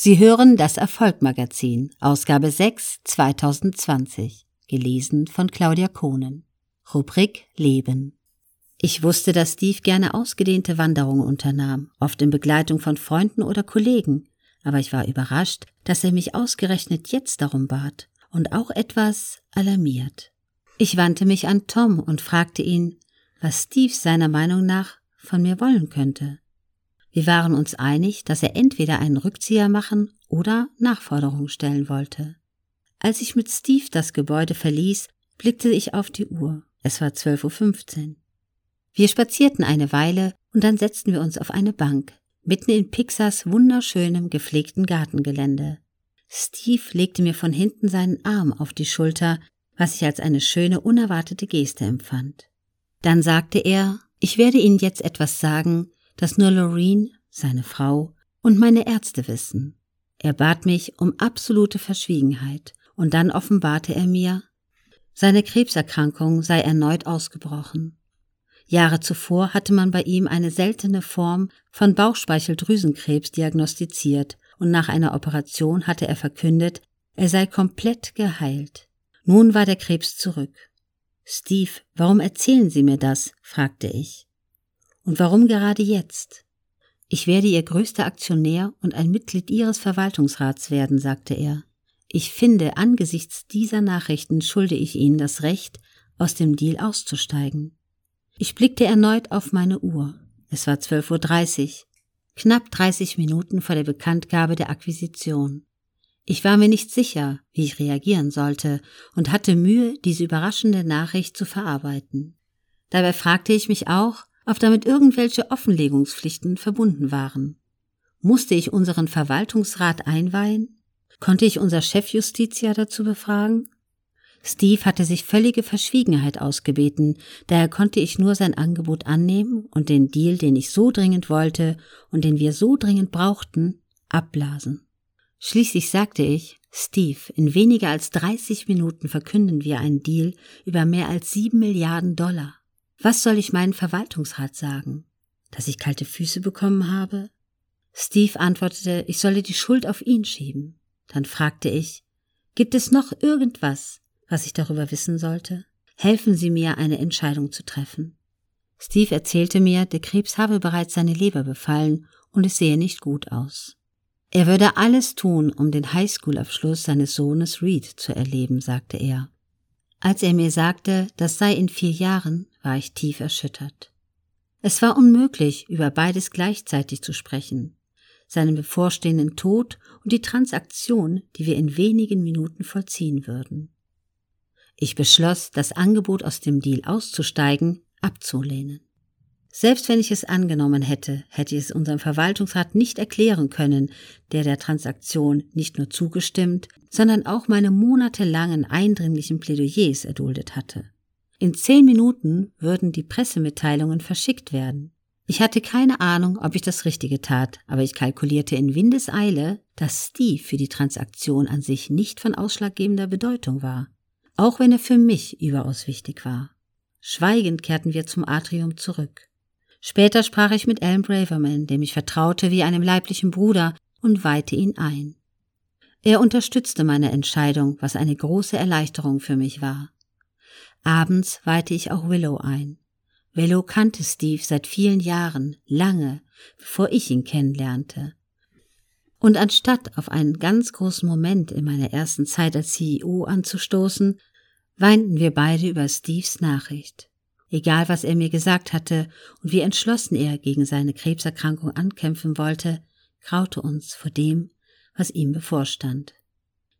Sie hören das Erfolgmagazin, Ausgabe 6, 2020, gelesen von Claudia Kohnen. Rubrik Leben. Ich wusste, dass Steve gerne ausgedehnte Wanderungen unternahm, oft in Begleitung von Freunden oder Kollegen, aber ich war überrascht, dass er mich ausgerechnet jetzt darum bat und auch etwas alarmiert. Ich wandte mich an Tom und fragte ihn, was Steve seiner Meinung nach von mir wollen könnte. Wir waren uns einig, dass er entweder einen Rückzieher machen oder Nachforderungen stellen wollte. Als ich mit Steve das Gebäude verließ, blickte ich auf die Uhr. Es war 12.15 Uhr. Wir spazierten eine Weile und dann setzten wir uns auf eine Bank, mitten in Pixars wunderschönem gepflegten Gartengelände. Steve legte mir von hinten seinen Arm auf die Schulter, was ich als eine schöne, unerwartete Geste empfand. Dann sagte er, ich werde Ihnen jetzt etwas sagen, das nur Loreen, seine Frau und meine Ärzte wissen. Er bat mich um absolute Verschwiegenheit, und dann offenbarte er mir, seine Krebserkrankung sei erneut ausgebrochen. Jahre zuvor hatte man bei ihm eine seltene Form von Bauchspeicheldrüsenkrebs diagnostiziert und nach einer Operation hatte er verkündet, er sei komplett geheilt. Nun war der Krebs zurück. Steve, warum erzählen Sie mir das? fragte ich. Und warum gerade jetzt? Ich werde Ihr größter Aktionär und ein Mitglied Ihres Verwaltungsrats werden, sagte er. Ich finde, angesichts dieser Nachrichten schulde ich Ihnen das Recht, aus dem Deal auszusteigen. Ich blickte erneut auf meine Uhr. Es war 12.30 Uhr, knapp 30 Minuten vor der Bekanntgabe der Akquisition. Ich war mir nicht sicher, wie ich reagieren sollte und hatte Mühe, diese überraschende Nachricht zu verarbeiten. Dabei fragte ich mich auch, ob damit irgendwelche Offenlegungspflichten verbunden waren. Musste ich unseren Verwaltungsrat einweihen? Konnte ich unser Chefjustiziar dazu befragen? Steve hatte sich völlige Verschwiegenheit ausgebeten, daher konnte ich nur sein Angebot annehmen und den Deal, den ich so dringend wollte und den wir so dringend brauchten, abblasen. Schließlich sagte ich, Steve, in weniger als 30 Minuten verkünden wir einen Deal über mehr als sieben Milliarden Dollar. Was soll ich meinen Verwaltungsrat sagen? Dass ich kalte Füße bekommen habe? Steve antwortete, ich solle die Schuld auf ihn schieben. Dann fragte ich, gibt es noch irgendwas, was ich darüber wissen sollte? Helfen Sie mir, eine Entscheidung zu treffen. Steve erzählte mir, der Krebs habe bereits seine Leber befallen und es sehe nicht gut aus. Er würde alles tun, um den Highschool-Abschluss seines Sohnes Reed zu erleben, sagte er. Als er mir sagte, das sei in vier Jahren, war ich tief erschüttert. Es war unmöglich, über beides gleichzeitig zu sprechen, seinen bevorstehenden Tod und die Transaktion, die wir in wenigen Minuten vollziehen würden. Ich beschloss, das Angebot aus dem Deal auszusteigen, abzulehnen. Selbst wenn ich es angenommen hätte, hätte ich es unserem Verwaltungsrat nicht erklären können, der der Transaktion nicht nur zugestimmt, sondern auch meine monatelangen eindringlichen Plädoyers erduldet hatte. In zehn Minuten würden die Pressemitteilungen verschickt werden. Ich hatte keine Ahnung, ob ich das Richtige tat, aber ich kalkulierte in Windeseile, dass Steve für die Transaktion an sich nicht von ausschlaggebender Bedeutung war, auch wenn er für mich überaus wichtig war. Schweigend kehrten wir zum Atrium zurück. Später sprach ich mit Alan Braverman, dem ich vertraute wie einem leiblichen Bruder, und weihte ihn ein. Er unterstützte meine Entscheidung, was eine große Erleichterung für mich war. Abends weihte ich auch Willow ein. Willow kannte Steve seit vielen Jahren, lange, bevor ich ihn kennenlernte. Und anstatt auf einen ganz großen Moment in meiner ersten Zeit als CEO anzustoßen, weinten wir beide über Steves Nachricht. Egal was er mir gesagt hatte und wie entschlossen er gegen seine Krebserkrankung ankämpfen wollte, graute uns vor dem, was ihm bevorstand.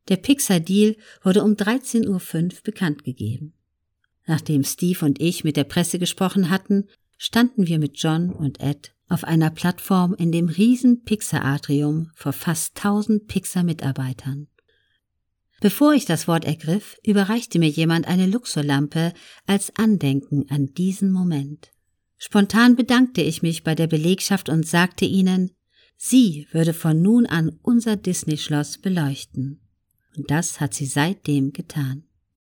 Der Pixar-Deal wurde um 13.05 Uhr bekannt gegeben. Nachdem Steve und ich mit der Presse gesprochen hatten, standen wir mit John und Ed auf einer Plattform in dem riesen Pixar-Atrium vor fast 1000 Pixar-Mitarbeitern. Bevor ich das Wort ergriff, überreichte mir jemand eine Luxorlampe als Andenken an diesen Moment. Spontan bedankte ich mich bei der Belegschaft und sagte ihnen, sie würde von nun an unser Disney-Schloss beleuchten. Und das hat sie seitdem getan.